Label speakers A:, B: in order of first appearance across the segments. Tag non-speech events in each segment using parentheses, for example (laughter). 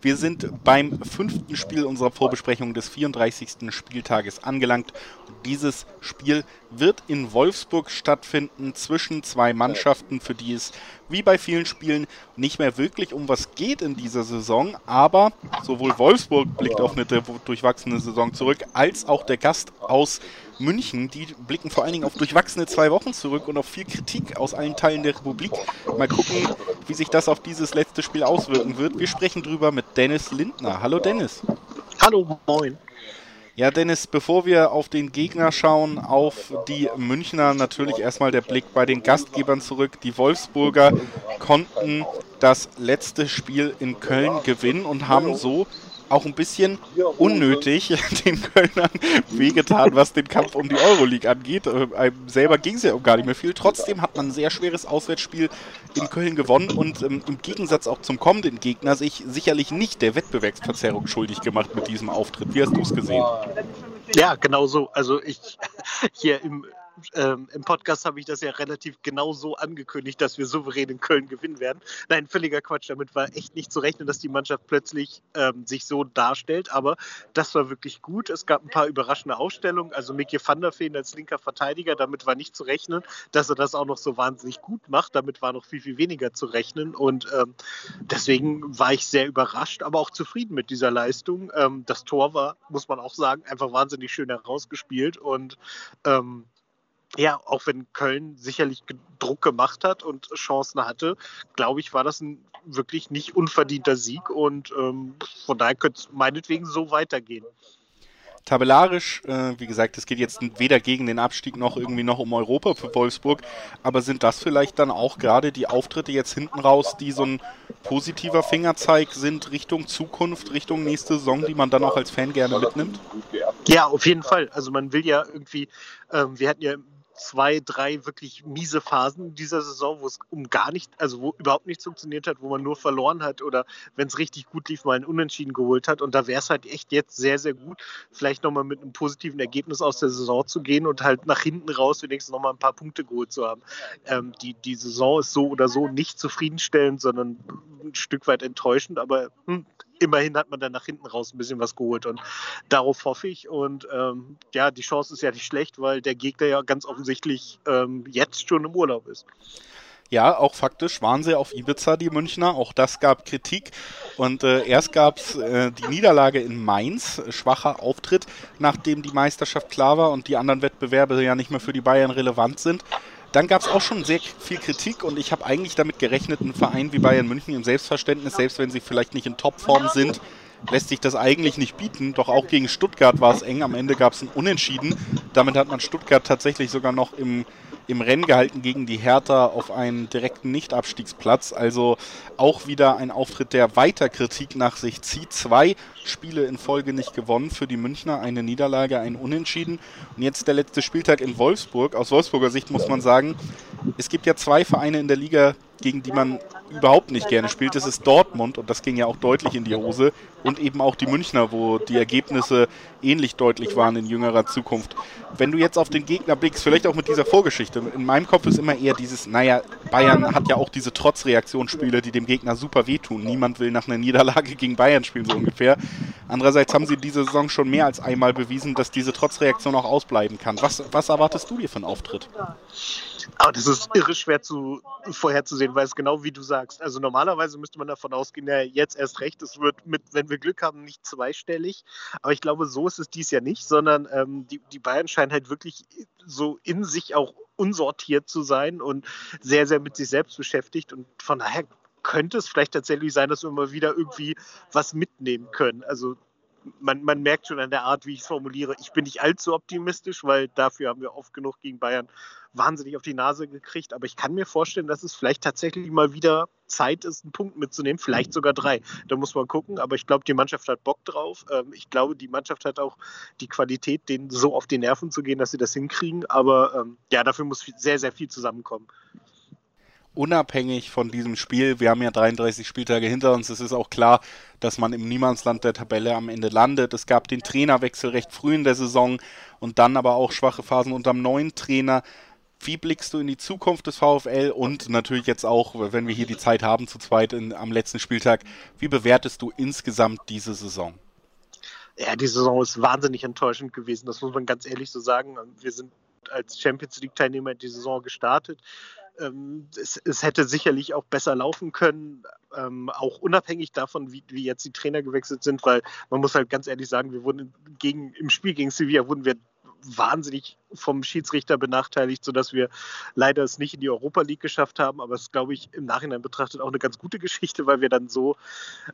A: Wir sind beim fünften Spiel unserer Vorbesprechung des 34. Spieltages angelangt. Dieses Spiel wird in Wolfsburg stattfinden zwischen zwei Mannschaften, für die es wie bei vielen Spielen nicht mehr wirklich um was geht in dieser Saison. Aber sowohl Wolfsburg blickt auf eine durchwachsene Saison zurück, als auch der Gast aus München, die blicken vor allen Dingen auf durchwachsene zwei Wochen zurück und auf viel Kritik aus allen Teilen der Republik. Mal gucken, wie sich das auf dieses letzte Spiel auswirken wird. Wir sprechen drüber mit Dennis Lindner. Hallo Dennis.
B: Hallo, moin.
A: Ja, Dennis, bevor wir auf den Gegner schauen, auf die Münchner, natürlich erstmal der Blick bei den Gastgebern zurück. Die Wolfsburger konnten das letzte Spiel in Köln gewinnen und haben so auch ein bisschen unnötig (laughs) den Kölnern wehgetan, was den Kampf um die Euroleague angeht. Äh, einem selber ging es ja um gar nicht mehr viel. Trotzdem hat man ein sehr schweres Auswärtsspiel in Köln gewonnen und ähm, im Gegensatz auch zum kommenden Gegner sich sicherlich nicht der Wettbewerbsverzerrung schuldig gemacht mit diesem Auftritt. Wie hast du es gesehen?
B: Ja, genau so. Also ich (laughs) hier im ähm, im Podcast habe ich das ja relativ genau so angekündigt, dass wir souverän in Köln gewinnen werden. Nein, völliger Quatsch. Damit war echt nicht zu rechnen, dass die Mannschaft plötzlich ähm, sich so darstellt. Aber das war wirklich gut. Es gab ein paar überraschende Ausstellungen. Also Mickey van der Veen als linker Verteidiger, damit war nicht zu rechnen, dass er das auch noch so wahnsinnig gut macht. Damit war noch viel, viel weniger zu rechnen. Und ähm, deswegen war ich sehr überrascht, aber auch zufrieden mit dieser Leistung. Ähm, das Tor war, muss man auch sagen, einfach wahnsinnig schön herausgespielt. Und ähm, ja, auch wenn Köln sicherlich Druck gemacht hat und Chancen hatte, glaube ich, war das ein wirklich nicht unverdienter Sieg und ähm, von daher könnte es meinetwegen so weitergehen.
A: Tabellarisch, äh, wie gesagt, es geht jetzt weder gegen den Abstieg noch irgendwie noch um Europa für Wolfsburg, aber sind das vielleicht dann auch gerade die Auftritte jetzt hinten raus, die so ein positiver Fingerzeig sind Richtung Zukunft, Richtung nächste Saison, die man dann auch als Fan gerne mitnimmt?
B: Ja, auf jeden Fall. Also man will ja irgendwie, ähm, wir hatten ja zwei, drei wirklich miese Phasen dieser Saison, wo es um gar nicht, also wo überhaupt nichts funktioniert hat, wo man nur verloren hat oder wenn es richtig gut lief, mal ein Unentschieden geholt hat. Und da wäre es halt echt jetzt sehr, sehr gut, vielleicht nochmal mit einem positiven Ergebnis aus der Saison zu gehen und halt nach hinten raus wenigstens nochmal ein paar Punkte geholt zu haben. Ähm, die, die Saison ist so oder so nicht zufriedenstellend, sondern ein Stück weit enttäuschend, aber hm, immerhin hat man dann nach hinten raus ein bisschen was geholt und darauf hoffe ich. Und ähm, ja, die Chance ist ja nicht schlecht, weil der Gegner ja ganz offensichtlich ähm, jetzt schon im Urlaub ist.
A: Ja, auch faktisch waren sie auf Ibiza, die Münchner. Auch das gab Kritik. Und äh, erst gab es äh, die Niederlage in Mainz, schwacher Auftritt, nachdem die Meisterschaft klar war und die anderen Wettbewerbe ja nicht mehr für die Bayern relevant sind. Dann gab es auch schon sehr viel Kritik und ich habe eigentlich damit gerechnet, ein Verein wie Bayern München im Selbstverständnis, selbst wenn sie vielleicht nicht in Topform sind, lässt sich das eigentlich nicht bieten. Doch auch gegen Stuttgart war es eng. Am Ende gab es ein Unentschieden. Damit hat man Stuttgart tatsächlich sogar noch im im Rennen gehalten gegen die Hertha auf einen direkten Nicht-Abstiegsplatz. Also auch wieder ein Auftritt, der weiter Kritik nach sich zieht. Zwei Spiele in Folge nicht gewonnen für die Münchner, eine Niederlage, ein Unentschieden. Und jetzt der letzte Spieltag in Wolfsburg. Aus Wolfsburger Sicht muss man sagen, es gibt ja zwei Vereine in der Liga, gegen die man überhaupt nicht gerne spielt. Das ist Dortmund und das ging ja auch deutlich in die Hose. Und eben auch die Münchner, wo die Ergebnisse ähnlich deutlich waren in jüngerer Zukunft. Wenn du jetzt auf den Gegner blickst, vielleicht auch mit dieser Vorgeschichte, in meinem Kopf ist immer eher dieses, naja, Bayern hat ja auch diese Trotzreaktionsspiele, die dem Gegner super wehtun. Niemand will nach einer Niederlage gegen Bayern spielen, so ungefähr. Andererseits haben sie diese Saison schon mehr als einmal bewiesen, dass diese Trotzreaktion auch ausbleiben kann. Was, was erwartest du dir für einen Auftritt?
B: Aber das ist irre schwer zu, vorherzusehen, weil es genau wie du sagst. Also normalerweise müsste man davon ausgehen, ja, jetzt erst recht, es wird mit, wenn wir Glück haben, nicht zweistellig. Aber ich glaube, so ist es dies Jahr nicht, sondern ähm, die, die Bayern scheinen halt wirklich so in sich auch unsortiert zu sein und sehr, sehr mit sich selbst beschäftigt. Und von daher könnte es vielleicht tatsächlich sein, dass wir mal wieder irgendwie was mitnehmen können. Also man, man merkt schon an der Art, wie ich es formuliere, ich bin nicht allzu optimistisch, weil dafür haben wir oft genug gegen Bayern wahnsinnig auf die Nase gekriegt. Aber ich kann mir vorstellen, dass es vielleicht tatsächlich mal wieder Zeit ist, einen Punkt mitzunehmen, vielleicht sogar drei. Da muss man gucken. Aber ich glaube, die Mannschaft hat Bock drauf. Ähm, ich glaube, die Mannschaft hat auch die Qualität, denen so auf die Nerven zu gehen, dass sie das hinkriegen. Aber ähm, ja, dafür muss sehr, sehr viel zusammenkommen.
A: Unabhängig von diesem Spiel, wir haben ja 33 Spieltage hinter uns, es ist auch klar, dass man im Niemandsland der Tabelle am Ende landet. Es gab den Trainerwechsel recht früh in der Saison und dann aber auch schwache Phasen unter dem neuen Trainer. Wie blickst du in die Zukunft des VfL und natürlich jetzt auch, wenn wir hier die Zeit haben, zu zweit in, am letzten Spieltag, wie bewertest du insgesamt diese Saison?
B: Ja, die Saison ist wahnsinnig enttäuschend gewesen, das muss man ganz ehrlich so sagen. Wir sind als Champions League-Teilnehmer in die Saison gestartet. Ähm, es, es, hätte sicherlich auch besser laufen können, ähm, auch unabhängig davon, wie, wie, jetzt die Trainer gewechselt sind, weil man muss halt ganz ehrlich sagen, wir wurden gegen, im Spiel gegen Sevilla wurden wir wahnsinnig vom Schiedsrichter benachteiligt, sodass wir leider es nicht in die Europa League geschafft haben. Aber es ist, glaube ich, im Nachhinein betrachtet auch eine ganz gute Geschichte, weil wir dann so,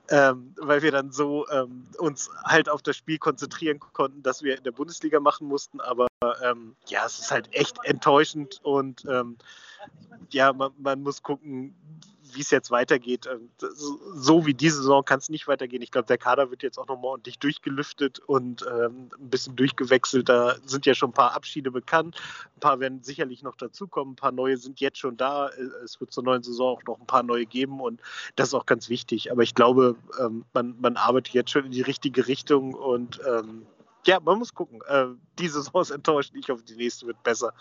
B: ähm, weil wir dann so ähm, uns halt auf das Spiel konzentrieren konnten, dass wir in der Bundesliga machen mussten. Aber ähm, ja, es ist halt echt enttäuschend und ähm, ja, man, man muss gucken, wie es jetzt weitergeht. Ähm, so wie diese Saison kann es nicht weitergehen. Ich glaube, der Kader wird jetzt auch nochmal ordentlich durchgelüftet und ähm, ein bisschen durchgewechselt. Da sind ja schon ein paar Abschiede bekannt. Ein paar werden sicherlich noch dazukommen. Ein paar neue sind jetzt schon da. Es wird zur neuen Saison auch noch ein paar neue geben und das ist auch ganz wichtig. Aber ich glaube, ähm, man, man arbeitet jetzt schon in die richtige Richtung und ähm, ja, man muss gucken. Äh, diese Saison ist enttäuscht. Ich hoffe, die nächste wird besser.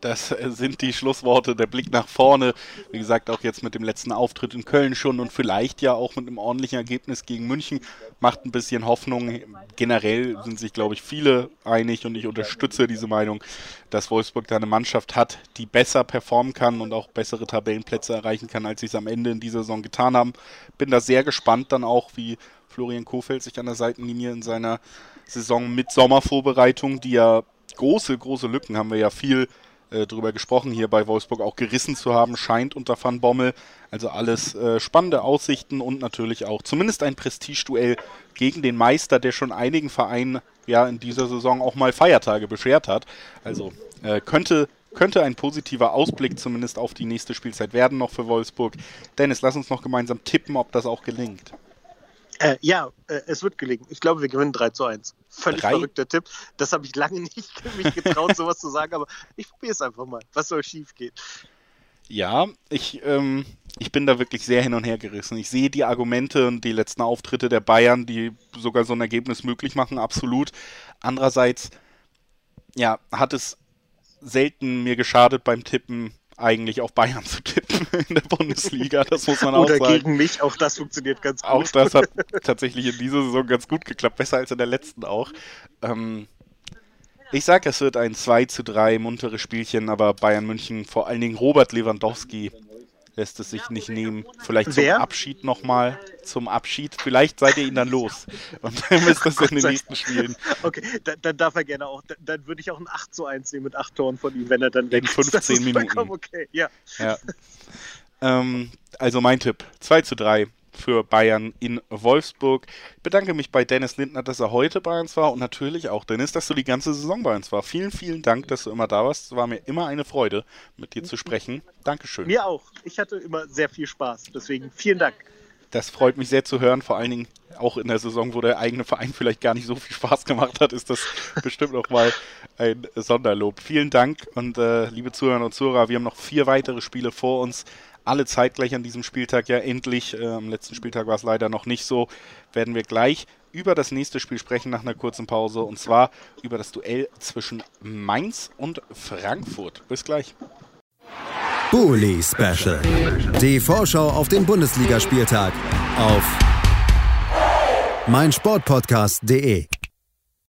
A: Das sind die Schlussworte, der Blick nach vorne. Wie gesagt, auch jetzt mit dem letzten Auftritt in Köln schon und vielleicht ja auch mit einem ordentlichen Ergebnis gegen München macht ein bisschen Hoffnung. Generell sind sich, glaube ich, viele einig und ich unterstütze diese Meinung, dass Wolfsburg da eine Mannschaft hat, die besser performen kann und auch bessere Tabellenplätze erreichen kann, als sie es am Ende in dieser Saison getan haben. Bin da sehr gespannt dann auch, wie Florian Kofeld sich an der Seitenlinie in seiner Saison mit Sommervorbereitung, die ja große, große Lücken haben wir ja viel äh, drüber gesprochen, hier bei Wolfsburg auch gerissen zu haben, scheint unter Van Bommel. Also alles äh, spannende Aussichten und natürlich auch zumindest ein Prestigeduell gegen den Meister, der schon einigen Vereinen ja in dieser Saison auch mal Feiertage beschert hat. Also äh, könnte könnte ein positiver Ausblick zumindest auf die nächste Spielzeit werden noch für Wolfsburg. Dennis, lass uns noch gemeinsam tippen, ob das auch gelingt.
B: Äh, ja, äh, es wird gelingen. Ich glaube, wir gewinnen 3 zu 1. Völlig Drei? verrückter Tipp. Das habe ich lange (laughs) nicht mich getraut, sowas zu sagen, aber ich probiere es einfach mal. Was soll schief gehen?
A: Ja, ich, ähm, ich bin da wirklich sehr hin und her gerissen. Ich sehe die Argumente und die letzten Auftritte der Bayern, die sogar so ein Ergebnis möglich machen, absolut. Andererseits, ja, hat es selten mir geschadet beim Tippen, eigentlich auf Bayern zu tippen (laughs) in der Bundesliga. Das muss man auch
B: Oder
A: sagen.
B: Oder gegen mich, auch das funktioniert ganz gut.
A: Auch das hat (laughs) tatsächlich in dieser Saison ganz gut geklappt, besser als in der letzten auch. Ähm, ich sage, es wird ein 2 zu 3 munteres Spielchen, aber Bayern München, vor allen Dingen Robert Lewandowski, lässt es sich nicht nehmen. Vielleicht zum Wer? Abschied nochmal. Zum Abschied. Vielleicht seid ihr ihn dann los. (laughs) Und dann müsst ihr es in den nächsten Spielen.
B: Okay, dann, dann, darf er gerne auch. Dann, dann, würde ich auch ein 8 zu 1 nehmen mit 8 Toren von ihm, wenn er dann
A: in 15 Minuten.
B: Okay, ja.
A: ja. Ähm, also mein Tipp: 2 zu 3 für Bayern in Wolfsburg. Ich bedanke mich bei Dennis Lindner, dass er heute bei uns war und natürlich auch Dennis, dass du die ganze Saison bei uns war. Vielen, vielen Dank, dass du immer da warst. Es war mir immer eine Freude, mit dir zu sprechen. Dankeschön.
B: Mir auch. Ich hatte immer sehr viel Spaß. Deswegen vielen Dank.
A: Das freut mich sehr zu hören, vor allen Dingen auch in der Saison, wo der eigene Verein vielleicht gar nicht so viel Spaß gemacht hat, ist das (laughs) bestimmt noch mal ein Sonderlob. Vielen Dank und äh, liebe Zuhörer und Zuhörer, wir haben noch vier weitere Spiele vor uns alle zeitgleich an diesem Spieltag ja endlich. Äh, am letzten Spieltag war es leider noch nicht so. Werden wir gleich über das nächste Spiel sprechen nach einer kurzen Pause und zwar über das Duell zwischen Mainz und Frankfurt. Bis gleich.
C: Bully Special. Die Vorschau auf den Bundesligaspieltag auf meinsportpodcast.de.